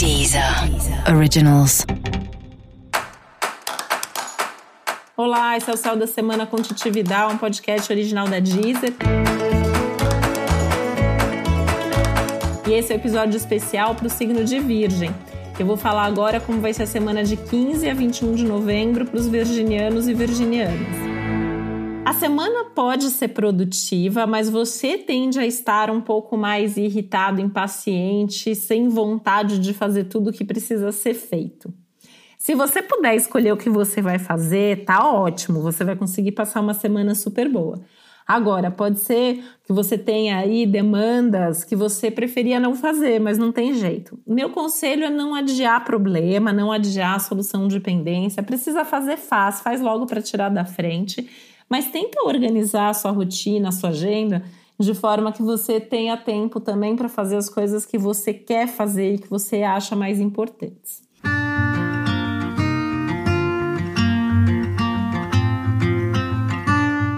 Deezer Originals. Olá, esse é o Céu da Semana com Titividade, um podcast original da Deezer. E esse é o um episódio especial para o signo de Virgem. Eu vou falar agora como vai ser a semana de 15 a 21 de novembro para os virginianos e virginianas. A semana pode ser produtiva, mas você tende a estar um pouco mais irritado, impaciente, sem vontade de fazer tudo o que precisa ser feito. Se você puder escolher o que você vai fazer, tá ótimo, você vai conseguir passar uma semana super boa. Agora, pode ser que você tenha aí demandas que você preferia não fazer, mas não tem jeito. Meu conselho é não adiar problema, não adiar solução de pendência. Precisa fazer, faz, faz logo para tirar da frente mas tenta organizar a sua rotina, a sua agenda, de forma que você tenha tempo também para fazer as coisas que você quer fazer e que você acha mais importantes.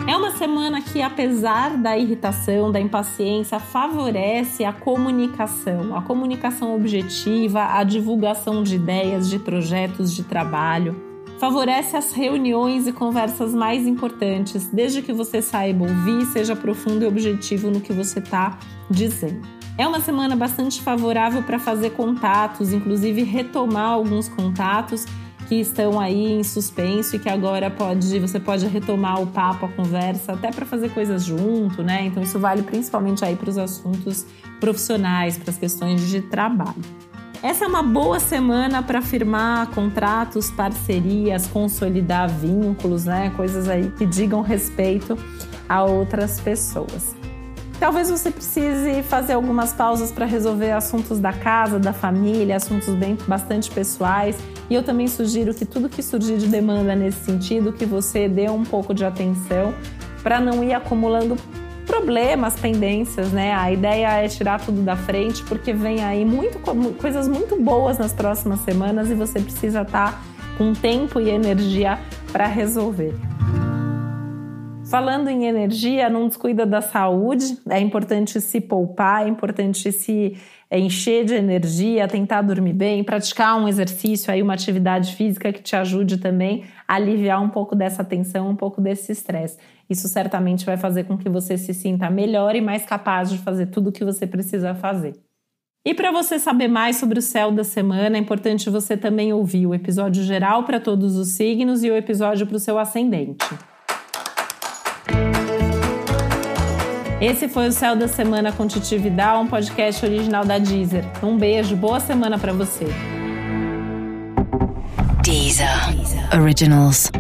É uma semana que, apesar da irritação, da impaciência, favorece a comunicação, a comunicação objetiva, a divulgação de ideias, de projetos de trabalho favorece as reuniões e conversas mais importantes, desde que você saiba ouvir e seja profundo e objetivo no que você está dizendo. É uma semana bastante favorável para fazer contatos, inclusive retomar alguns contatos que estão aí em suspenso e que agora pode você pode retomar o papo, a conversa, até para fazer coisas junto, né? Então isso vale principalmente aí para os assuntos profissionais, para as questões de trabalho. Essa é uma boa semana para firmar contratos, parcerias, consolidar vínculos, né? Coisas aí que digam respeito a outras pessoas. Talvez você precise fazer algumas pausas para resolver assuntos da casa, da família, assuntos bem bastante pessoais. E eu também sugiro que tudo que surgir de demanda nesse sentido, que você dê um pouco de atenção para não ir acumulando problemas, pendências, né? A ideia é tirar tudo da frente, porque vem aí muito, coisas muito boas nas próximas semanas e você precisa estar tá com tempo e energia para resolver. Falando em energia, não descuida da saúde, é importante se poupar, é importante se encher de energia, tentar dormir bem, praticar um exercício aí, uma atividade física que te ajude também a aliviar um pouco dessa tensão, um pouco desse estresse. Isso certamente vai fazer com que você se sinta melhor e mais capaz de fazer tudo o que você precisa fazer. E para você saber mais sobre o céu da semana, é importante você também ouvir o episódio geral para todos os signos e o episódio para o seu ascendente. Esse foi o Céu da Semana com Titi Vidal, um podcast original da Deezer. Um beijo, boa semana para você. Deezer. Originals.